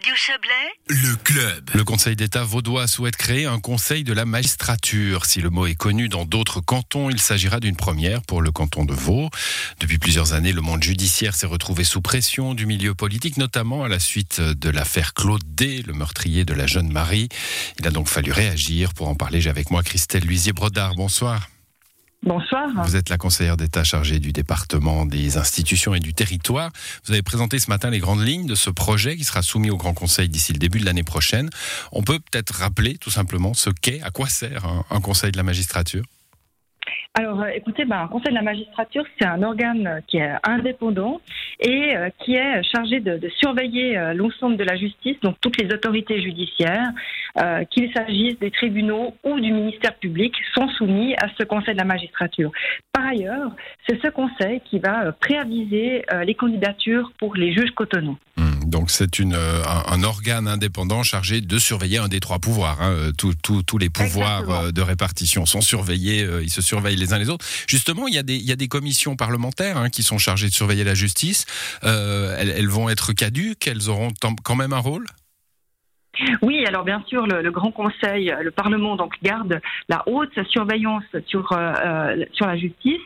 Radio Chablais, Le club. Le Conseil d'État vaudois souhaite créer un conseil de la magistrature. Si le mot est connu dans d'autres cantons, il s'agira d'une première pour le canton de Vaud. Depuis plusieurs années, le monde judiciaire s'est retrouvé sous pression du milieu politique, notamment à la suite de l'affaire Claude D, le meurtrier de la jeune Marie. Il a donc fallu réagir. Pour en parler, j'ai avec moi Christelle Luisier-Brodard. Bonsoir. Bonsoir. Vous êtes la conseillère d'État chargée du département des institutions et du territoire. Vous avez présenté ce matin les grandes lignes de ce projet qui sera soumis au Grand Conseil d'ici le début de l'année prochaine. On peut peut-être rappeler tout simplement ce qu'est, à quoi sert un, un Conseil de la magistrature? Alors, euh, écoutez, ben, un conseil de la magistrature, c'est un organe qui est indépendant et euh, qui est chargé de, surveiller euh, l'ensemble de la justice, donc toutes les autorités judiciaires, euh, qu'il s'agisse des tribunaux ou du ministère public, sont soumis à ce conseil de la magistrature. Par ailleurs, c'est ce conseil qui va euh, préaviser euh, les candidatures pour les juges cotonaux. Donc c'est une, euh, un, un organe indépendant chargé de surveiller un des trois pouvoirs. hein. Euh, Tous- les pouvoirs Exactement. euh, de répartition sont surveillés, ils se surveillent les uns les autres. Justement, il y a des, il y a des commissions parlementaires hein, qui sont chargées de surveiller la justice. Euh, elles, elles vont être caduques, elles auront quand même un rôle? Oui, alors bien sûr, le, le Grand Conseil, le Parlement donc garde la haute surveillance sur euh, euh, sur la justice.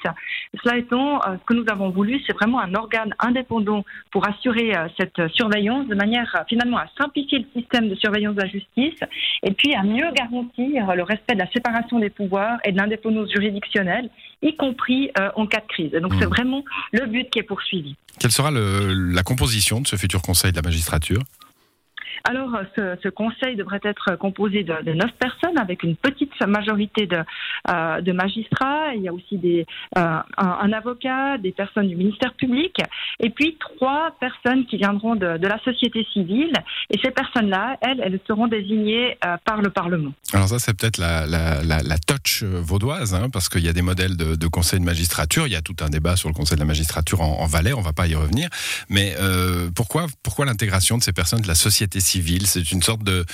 Cela étant, euh, ce que nous avons voulu, c'est vraiment un organe indépendant pour assurer euh, cette surveillance de manière euh, finalement à simplifier le système de surveillance de la justice et puis à mieux garantir le respect de la séparation des pouvoirs et de l'indépendance juridictionnelle, y compris euh, en cas de crise. Et donc c'est vraiment le but qui est poursuivi. Quelle sera le- la composition de ce futur Conseil de la magistrature? Alors, euh, ce, conseil devrait être composé de, de neuf personnes avec une petite majorité de, euh, magistrats. Il y a aussi euh, un, avocat, des personnes du ministère public, et puis trois personnes qui viendront de, la société civile. Et ces personnes-là, elles, elles seront désignées par le Parlement. Alors ça, c'est peut-être la, la, touch vaudoise, hein, parce qu'il y a des modèles de, de conseil de magistrature. Il y a tout un débat sur le conseil de la magistrature en, en Valais. On va pas y revenir. Mais pourquoi l'intégration de ces personnes de la société civile C'est une sorte de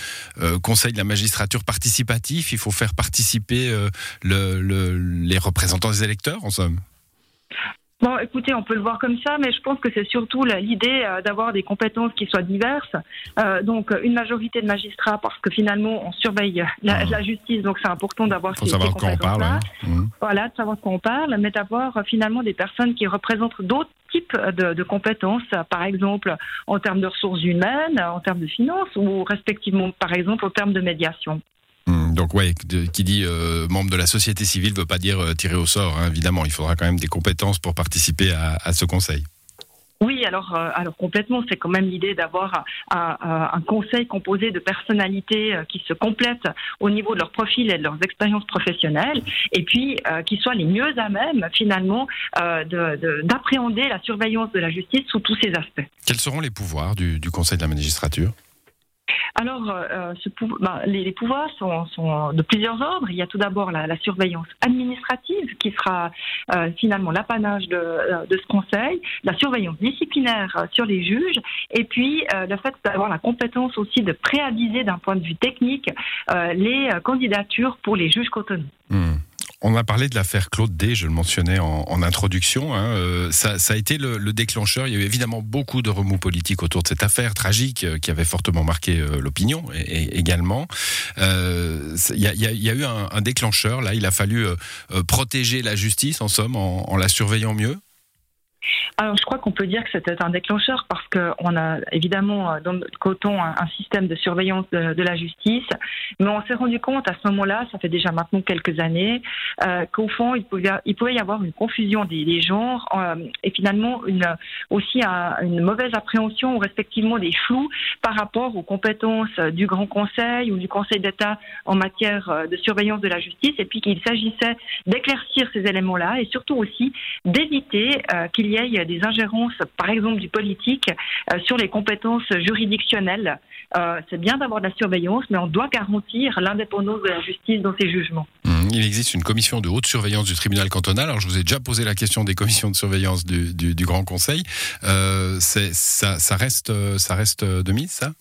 euh, conseil de la magistrature participatif. Il faut faire participer euh, le, le, les représentants des électeurs, en somme. Bon, écoutez, on peut le voir comme ça, mais je pense que c'est surtout l'idée euh, d'avoir des compétences qui soient diverses. Euh, donc, une majorité de magistrats, parce que finalement, on surveille la, la justice, donc c'est important d'avoir ces, savoir ces compétences-là. hein. Mhm. Voilà, de savoir de quoi on parle, mais d'avoir finalement des personnes qui représentent d'autres types de, compétences, par exemple en termes de ressources humaines, en termes de finances, ou respectivement, par exemple, en termes de médiation. Hum, Donc de- qui dit euh, membre de la société civile veut pas dire euh, tiré au sort. hein, évidemment, il faudra quand même des compétences pour participer à ce conseil. Oui, alors, euh, alors complètement, c'est quand même l'idée d'avoir un, un- conseil composé de personnalités euh, qui se complètent au niveau de leur profil et de leurs expériences professionnelles, et puis euh, qui soient les mieux à même, finalement, euh, de- de- d'appréhender la surveillance de la justice sous tous ses aspects. Quels seront les pouvoirs du, du conseil de la magistrature? Alors, euh, ce pou- ben, les, pouvoirs sont, de plusieurs ordres. Il y a tout d'abord la, la surveillance administrative qui sera euh, finalement l'apanage de, euh, ce conseil, la surveillance disciplinaire euh, sur les juges, et puis euh, le fait d'avoir la compétence aussi de préaviser d'un point de vue technique euh, les euh, candidatures pour les juges cotonaux. Hum. On a parlé de l'affaire Claude D, je le mentionnais en, introduction. hein, euh, ça, a été le, le déclencheur. Il y a eu évidemment beaucoup de remous politiques autour de cette affaire tragique euh, qui avait fortement marqué euh, l'opinion et, également. Il y, a, eu un, déclencheur. Là, il a fallu protéger la justice, en somme, en la surveillant mieux. Alors, je crois qu'on peut dire que c'était un déclencheur parce qu'on a évidemment euh, dans notre coton un, système de surveillance de, la justice, mais on s'est rendu compte à ce moment-là, ça fait déjà maintenant quelques années, euh, qu'au fond, il pouvait, y avoir une confusion des, des genres euh, et finalement une, aussi un- une mauvaise appréhension respectivement des flous par rapport aux compétences du Grand Conseil ou du Conseil d'État en matière de surveillance de la justice. Et puis qu'il s'agissait d'éclaircir ces éléments-là et surtout aussi d'éviter euh, qu'il y ait des ingérences, par exemple du politique, euh, sur les compétences juridictionnelles. Euh, c'est bien d'avoir de la surveillance, mais on doit garantir l'indépendance de la justice dans ses jugements. Hum, Il existe une commission de haute surveillance du tribunal cantonal. Alors, je vous ai déjà posé la question des commissions de surveillance du, Grand Conseil. Euh, ça, ça reste, ça reste de mise, ça?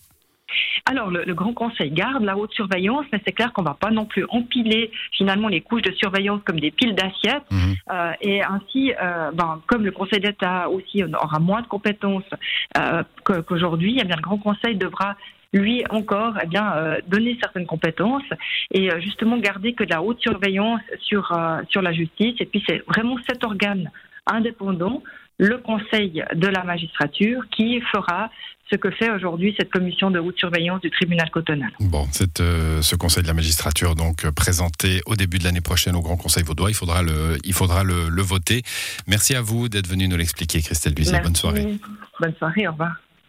Alors, le, Grand Conseil garde la haute surveillance, mais c'est clair qu'on va pas non plus empiler finalement les couches de surveillance comme des piles d'assiettes. Mhm. Euh, et ainsi, euh, ben, comme le Conseil d'État aussi aura moins de compétences euh, qu'aujourd'hui, eh bien, le Grand Conseil devra lui encore eh bien donner certaines compétences et justement garder que de la haute surveillance sur sur la justice et puis c'est vraiment cet organe indépendant le Conseil de la magistrature qui fera ce que fait aujourd'hui cette commission de haute surveillance du tribunal cotonal. Bon, euh, ce Conseil de la magistrature donc euh, présenté au début de l'année prochaine au Grand Conseil vaudois, il faudra le, il faudra le, voter. Merci à vous d'être venu nous l'expliquer, Christelle Duzier. Bonne soirée. Bonne soirée, au revoir.